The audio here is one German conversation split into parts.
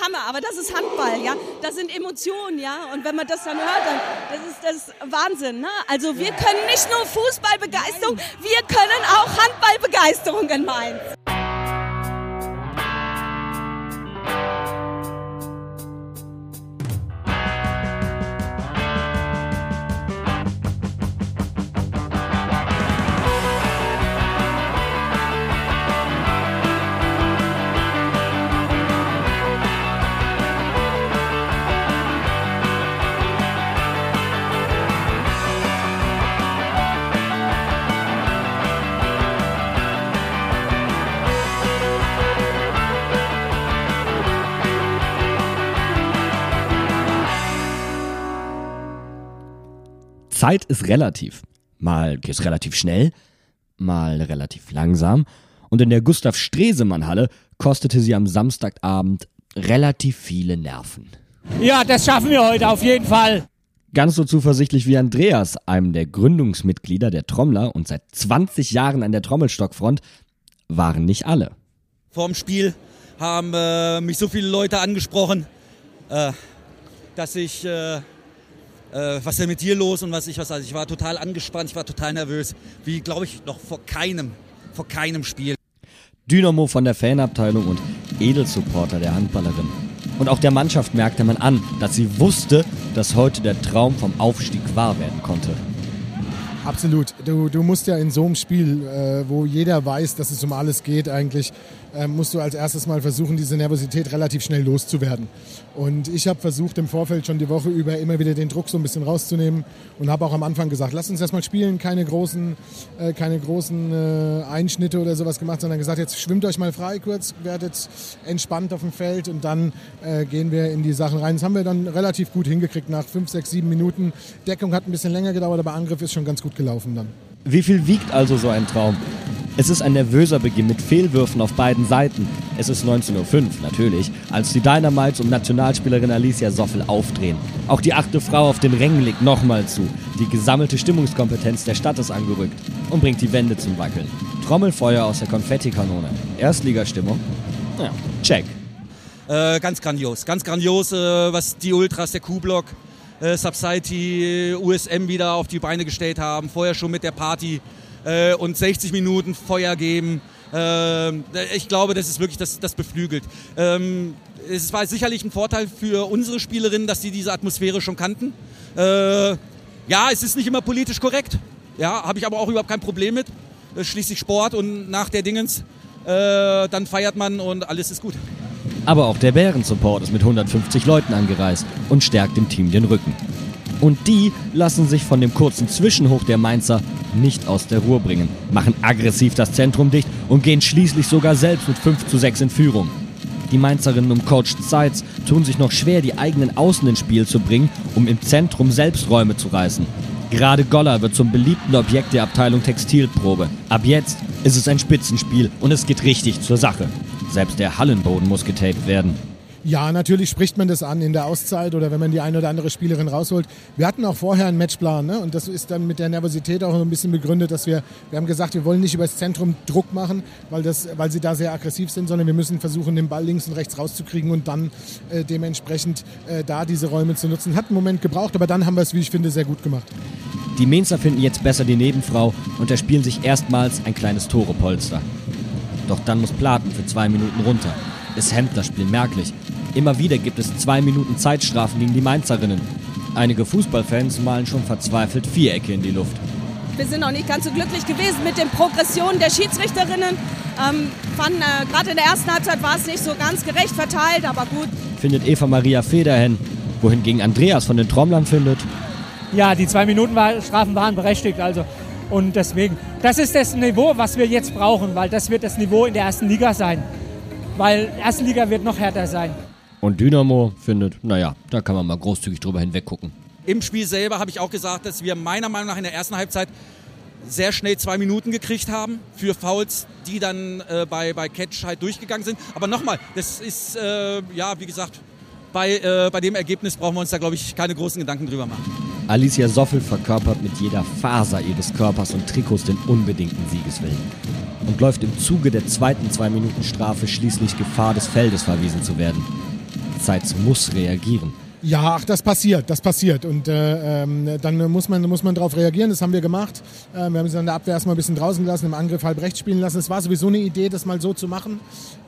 Hammer, aber das ist Handball, ja. Das sind Emotionen, ja. Und wenn man das dann hört, dann das ist das Wahnsinn. Ne? Also wir können nicht nur Fußballbegeisterung, wir können auch Handballbegeisterung in Mainz. Zeit ist relativ. Mal geht's relativ schnell, mal relativ langsam. Und in der Gustav Stresemann Halle kostete sie am Samstagabend relativ viele Nerven. Ja, das schaffen wir heute auf jeden Fall. Ganz so zuversichtlich wie Andreas, einem der Gründungsmitglieder der Trommler und seit 20 Jahren an der Trommelstockfront, waren nicht alle. Vorm Spiel haben äh, mich so viele Leute angesprochen, äh, dass ich äh, äh, was ist denn mit dir los und was ich was. Also ich war total angespannt, ich war total nervös, wie glaube ich noch vor keinem, vor keinem Spiel. Dynamo von der Fanabteilung und Edelsupporter der Handballerin. Und auch der Mannschaft merkte man an, dass sie wusste, dass heute der Traum vom Aufstieg wahr werden konnte. Absolut. Du, du musst ja in so einem Spiel, äh, wo jeder weiß, dass es um alles geht, eigentlich musst du als erstes mal versuchen, diese Nervosität relativ schnell loszuwerden. Und ich habe versucht, im Vorfeld schon die Woche über immer wieder den Druck so ein bisschen rauszunehmen und habe auch am Anfang gesagt, lass uns erstmal spielen, keine großen, äh, keine großen äh, Einschnitte oder sowas gemacht, sondern gesagt, jetzt schwimmt euch mal frei kurz, werdet entspannt auf dem Feld und dann äh, gehen wir in die Sachen rein. Das haben wir dann relativ gut hingekriegt nach fünf, sechs, sieben Minuten. Deckung hat ein bisschen länger gedauert, aber Angriff ist schon ganz gut gelaufen dann. Wie viel wiegt also so ein Traum? Es ist ein nervöser Beginn mit Fehlwürfen auf beiden Seiten. Es ist 19.05 Uhr, natürlich, als die Dynamites und Nationalspielerin Alicia Soffel aufdrehen. Auch die achte Frau auf den Rängen legt nochmal zu. Die gesammelte Stimmungskompetenz der Stadt ist angerückt und bringt die Wände zum Wackeln. Trommelfeuer aus der Konfettikanone. Erstligastimmung? Ja, check. Äh, ganz grandios, ganz grandios, äh, was die Ultras der Q-Block, äh, Subsity, USM wieder auf die Beine gestellt haben. Vorher schon mit der Party äh, und 60 Minuten Feuer geben. Äh, ich glaube, das ist wirklich, das, das beflügelt. Ähm, es war sicherlich ein Vorteil für unsere Spielerinnen, dass sie diese Atmosphäre schon kannten. Äh, ja, es ist nicht immer politisch korrekt. Ja, habe ich aber auch überhaupt kein Problem mit. Ist schließlich Sport und nach der Dingens, äh, dann feiert man und alles ist gut. Aber auch der Bären-Support ist mit 150 Leuten angereist und stärkt dem Team den Rücken. Und die lassen sich von dem kurzen Zwischenhoch der Mainzer nicht aus der Ruhe bringen, machen aggressiv das Zentrum dicht und gehen schließlich sogar selbst mit 5 zu 6 in Führung. Die Mainzerinnen um Coach Zeitz tun sich noch schwer, die eigenen Außen ins Spiel zu bringen, um im Zentrum selbst Räume zu reißen. Gerade Goller wird zum beliebten Objekt der Abteilung Textilprobe. Ab jetzt ist es ein Spitzenspiel und es geht richtig zur Sache. Selbst der Hallenboden muss getaped werden. Ja, natürlich spricht man das an in der Auszeit oder wenn man die eine oder andere Spielerin rausholt. Wir hatten auch vorher einen Matchplan ne? und das ist dann mit der Nervosität auch ein bisschen begründet, dass wir, wir haben gesagt, wir wollen nicht über das Zentrum Druck machen, weil, das, weil sie da sehr aggressiv sind, sondern wir müssen versuchen, den Ball links und rechts rauszukriegen und dann äh, dementsprechend äh, da diese Räume zu nutzen. Hat einen Moment gebraucht, aber dann haben wir es, wie ich finde, sehr gut gemacht. Die Mainzer finden jetzt besser die Nebenfrau und erspielen sich erstmals ein kleines Torepolster. Doch dann muss Platen für zwei Minuten runter. Es hemmt das Spiel merklich. Immer wieder gibt es zwei Minuten Zeitstrafen gegen die Mainzerinnen. Einige Fußballfans malen schon verzweifelt Vierecke in die Luft. Wir sind noch nicht ganz so glücklich gewesen mit den Progressionen der Schiedsrichterinnen. Ähm, fanden, äh, Gerade in der ersten Halbzeit war es nicht so ganz gerecht verteilt, aber gut. Findet Eva Maria Federhen, wohingegen Andreas von den Trommlern findet. Ja, die zwei Minuten Strafen waren berechtigt, also und deswegen, das ist das Niveau, was wir jetzt brauchen, weil das wird das Niveau in der ersten Liga sein. Weil erste Liga wird noch härter sein. Und Dynamo findet, naja, da kann man mal großzügig drüber hinweggucken. Im Spiel selber habe ich auch gesagt, dass wir meiner Meinung nach in der ersten Halbzeit sehr schnell zwei Minuten gekriegt haben für Fouls, die dann äh, bei, bei Catch halt durchgegangen sind. Aber nochmal, das ist, äh, ja, wie gesagt, bei, äh, bei dem Ergebnis brauchen wir uns da, glaube ich, keine großen Gedanken drüber machen. Alicia Soffel verkörpert mit jeder Faser ihres Körpers und Trikots den unbedingten Siegeswillen und läuft im Zuge der zweiten zwei Minuten Strafe schließlich Gefahr des Feldes verwiesen zu werden. Zeitz muss reagieren. Ja, ach, das passiert, das passiert. Und äh, ähm, dann muss man, muss man darauf reagieren. Das haben wir gemacht. Äh, wir haben sie in der Abwehr erstmal ein bisschen draußen gelassen, im Angriff halb rechts spielen lassen. Es war sowieso eine Idee, das mal so zu machen.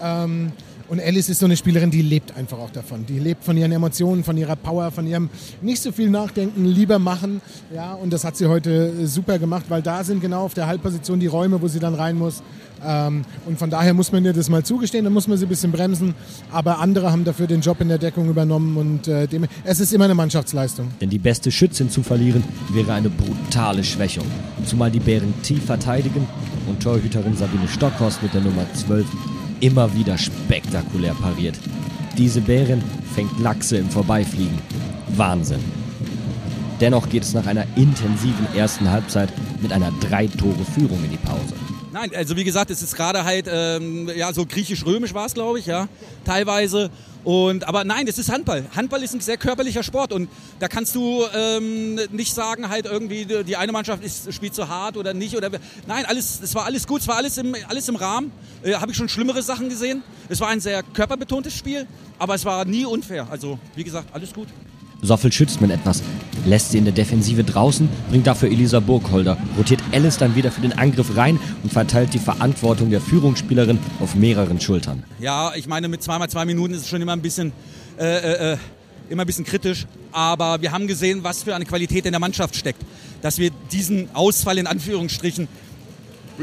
Ähm, und Alice ist so eine Spielerin, die lebt einfach auch davon. Die lebt von ihren Emotionen, von ihrer Power, von ihrem nicht so viel nachdenken, lieber machen. Ja, und das hat sie heute super gemacht, weil da sind genau auf der Halbposition die Räume, wo sie dann rein muss. Ähm, und von daher muss man ihr das mal zugestehen, dann muss man sie ein bisschen bremsen. Aber andere haben dafür den Job in der Deckung übernommen und äh, dem, es ist immer eine Mannschaftsleistung. Denn die beste Schützin zu verlieren wäre eine brutale Schwächung. Zumal die Bären tief verteidigen und Torhüterin Sabine Stockhorst mit der Nummer 12 immer wieder spektakulär pariert. Diese Bärin fängt Lachse im Vorbeifliegen. Wahnsinn. Dennoch geht es nach einer intensiven ersten Halbzeit mit einer Drei-Tore-Führung in die Pause. Nein, also wie gesagt, es ist gerade halt, ähm, ja, so griechisch-römisch war es, glaube ich, ja, teilweise. Und, aber nein, es ist Handball. Handball ist ein sehr körperlicher Sport und da kannst du ähm, nicht sagen, halt irgendwie die eine Mannschaft ist, spielt zu hart oder nicht. Oder, nein, alles, es war alles gut, es war alles im, alles im Rahmen. Äh, Habe ich schon schlimmere Sachen gesehen. Es war ein sehr körperbetontes Spiel, aber es war nie unfair. Also wie gesagt, alles gut. Soffel schützt mit etwas, lässt sie in der Defensive draußen, bringt dafür Elisa Burgholder, rotiert Alice dann wieder für den Angriff rein und verteilt die Verantwortung der Führungsspielerin auf mehreren Schultern. Ja, ich meine, mit zweimal zwei Minuten ist es schon immer ein bisschen, äh, äh, äh, immer ein bisschen kritisch, aber wir haben gesehen, was für eine Qualität in der Mannschaft steckt, dass wir diesen Ausfall in Anführungsstrichen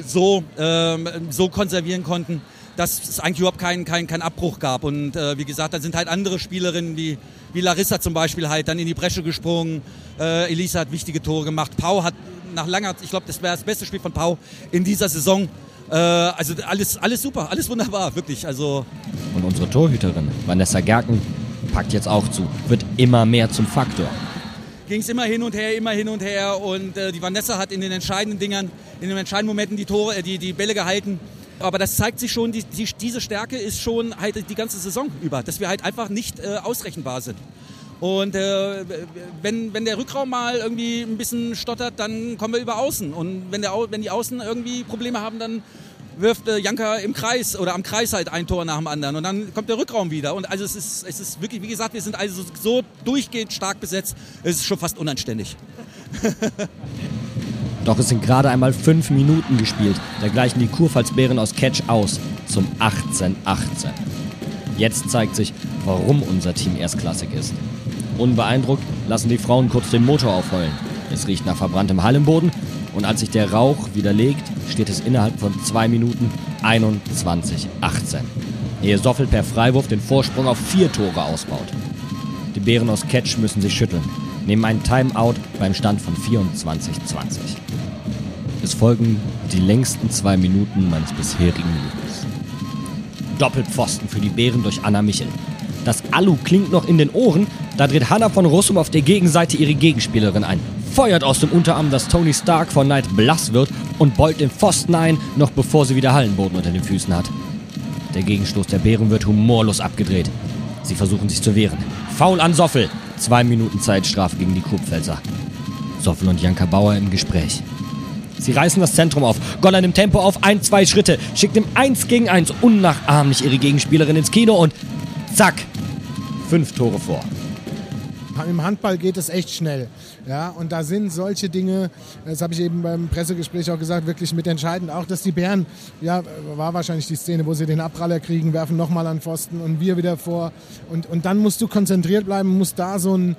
so, ähm, so konservieren konnten dass es eigentlich überhaupt keinen kein, kein Abbruch gab. Und äh, wie gesagt, da sind halt andere Spielerinnen wie, wie Larissa zum Beispiel halt dann in die Bresche gesprungen. Äh, Elisa hat wichtige Tore gemacht. Pau hat nach langer, ich glaube, das wäre das beste Spiel von Pau in dieser Saison. Äh, also alles, alles super, alles wunderbar, wirklich. Also Und unsere Torhüterin, Vanessa Gerken, packt jetzt auch zu, wird immer mehr zum Faktor ging es immer hin und her, immer hin und her. Und äh, die Vanessa hat in den entscheidenden Dingern, in den entscheidenden Momenten die Tore, äh, die, die Bälle gehalten. Aber das zeigt sich schon, die, die, diese Stärke ist schon halt die ganze Saison über, dass wir halt einfach nicht äh, ausrechenbar sind. Und äh, wenn, wenn der Rückraum mal irgendwie ein bisschen stottert, dann kommen wir über Außen. Und wenn, der, wenn die Außen irgendwie Probleme haben, dann wirft äh, Janka im Kreis oder am Kreis halt ein Tor nach dem anderen. Und dann kommt der Rückraum wieder. Und also es ist, es ist wirklich, wie gesagt, wir sind also so durchgehend stark besetzt, es ist schon fast unanständig. Doch es sind gerade einmal fünf Minuten gespielt. Da gleichen die Kurpfalzbären aus Catch aus zum 18-18. Jetzt zeigt sich, warum unser Team erstklassig ist. Unbeeindruckt lassen die Frauen kurz den Motor aufheulen. Es riecht nach verbranntem Hallenboden und als sich der Rauch wieder legt, steht es innerhalb von zwei Minuten 21-18. Ehe Soffel per Freiwurf den Vorsprung auf vier Tore ausbaut. Die Bären aus Catch müssen sich schütteln, nehmen einen Timeout beim Stand von 24-20. Es folgen die längsten zwei Minuten meines bisherigen Lebens. Doppelpfosten für die Bären durch Anna Michel. Das Alu klingt noch in den Ohren, da dreht Hanna von Russum auf der Gegenseite ihre Gegenspielerin ein, feuert aus dem Unterarm, dass Tony Stark von Knight blass wird und beult den Pfosten ein, noch bevor sie wieder Hallenboden unter den Füßen hat. Der Gegenstoß der Bären wird humorlos abgedreht. Sie versuchen sich zu wehren. Foul an Soffel. Zwei Minuten Zeitstrafe gegen die Kurpfälzer. Soffel und Janka Bauer im Gespräch. Sie reißen das Zentrum auf. Goller nimmt Tempo auf, ein, zwei Schritte, schickt im 1 gegen 1 unnachahmlich ihre Gegenspielerin ins Kino und zack, fünf Tore vor. Im Handball geht es echt schnell. Ja, und da sind solche Dinge, das habe ich eben beim Pressegespräch auch gesagt, wirklich mit entscheidend. Auch, dass die Bären, ja, war wahrscheinlich die Szene, wo sie den Abpraller kriegen, werfen nochmal an Pfosten und wir wieder vor. Und, und dann musst du konzentriert bleiben, musst da so ein,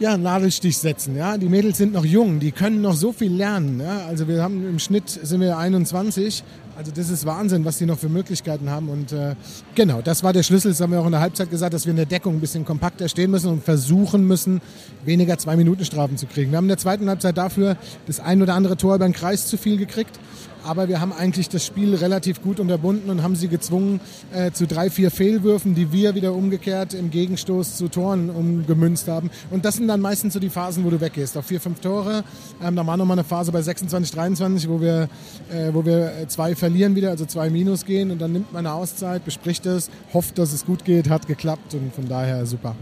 ja, Nadelstich setzen. Ja? Die Mädels sind noch jung, die können noch so viel lernen. Ja? Also wir haben im Schnitt sind wir 21. Also das ist Wahnsinn, was die noch für Möglichkeiten haben. Und äh, genau, das war der Schlüssel. Das haben wir auch in der Halbzeit gesagt, dass wir in der Deckung ein bisschen kompakter stehen müssen und versuchen müssen, weniger Zwei-Minuten-Strafen zu kriegen. Wir haben in der zweiten Halbzeit dafür das ein oder andere Tor über den Kreis zu viel gekriegt. Aber wir haben eigentlich das Spiel relativ gut unterbunden und haben sie gezwungen äh, zu drei, vier Fehlwürfen, die wir wieder umgekehrt im Gegenstoß zu Toren umgemünzt haben. Und das sind dann meistens so die Phasen, wo du weggehst. Auf vier, fünf Tore. Ähm, da war nochmal eine Phase bei 26, 23, wo wir, äh, wo wir zwei verlieren wieder, also zwei Minus gehen. Und dann nimmt man eine Auszeit, bespricht es, hofft, dass es gut geht, hat geklappt und von daher super.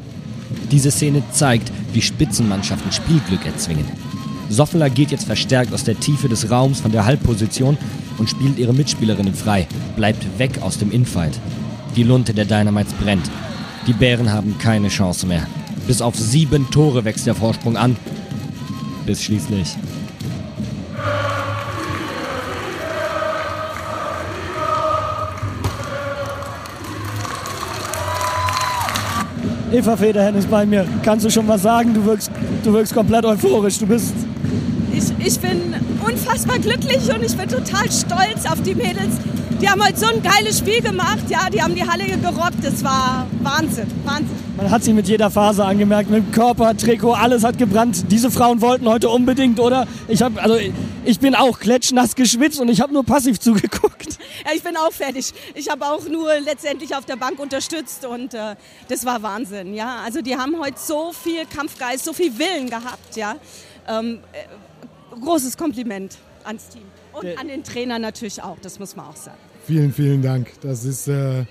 Diese Szene zeigt, wie Spitzenmannschaften Spielglück erzwingen. Soffeler geht jetzt verstärkt aus der Tiefe des Raums von der Halbposition und spielt ihre Mitspielerinnen frei, bleibt weg aus dem Infight. Die Lunte der Dynamites brennt. Die Bären haben keine Chance mehr. Bis auf sieben Tore wächst der Vorsprung an. Bis schließlich. Eva Federhen ist bei mir. Kannst du schon was sagen? Du wirkst, du wirkst komplett euphorisch. Du bist. Ich, ich bin unfassbar glücklich und ich bin total stolz auf die Mädels. Die haben heute so ein geiles Spiel gemacht. Ja, die haben die Halle gerockt. Das war Wahnsinn, Wahnsinn. Man hat sie mit jeder Phase angemerkt, mit dem Körper, Trikot, alles hat gebrannt. Diese Frauen wollten heute unbedingt, oder? Ich habe, also ich bin auch klatschnass geschwitzt und ich habe nur passiv zugeguckt. Ja, ich bin auch fertig. Ich habe auch nur letztendlich auf der Bank unterstützt und äh, das war Wahnsinn. Ja, also die haben heute so viel Kampfgeist, so viel Willen gehabt. Ja, ähm, äh, großes Kompliment ans Team und an den Trainer natürlich auch. Das muss man auch sagen. Vielen, vielen Dank. Das ist, äh,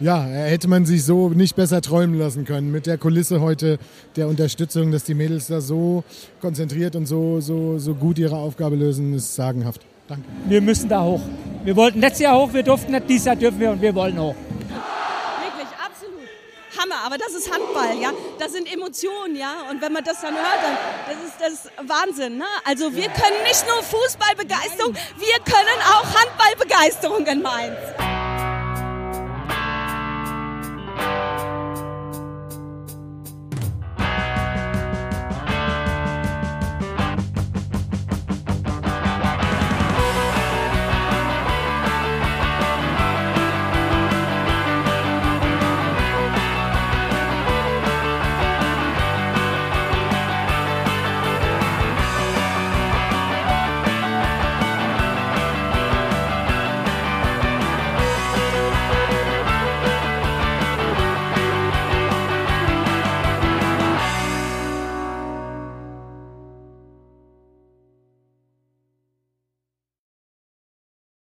ja, hätte man sich so nicht besser träumen lassen können. Mit der Kulisse heute, der Unterstützung, dass die Mädels da so konzentriert und so, so, so gut ihre Aufgabe lösen, ist sagenhaft. Danke. Wir müssen da hoch. Wir wollten letztes Jahr hoch, wir durften nicht, dieses Jahr dürfen wir und wir wollen hoch. Wirklich, absolut. Hammer, aber das ist Handball, ja. Das sind Emotionen, ja. Und wenn man das dann hört, dann das ist das Wahnsinn, ne? Also wir können nicht nur Fußballbegeisterung, wir können auch Handballbegeisterung in Mainz.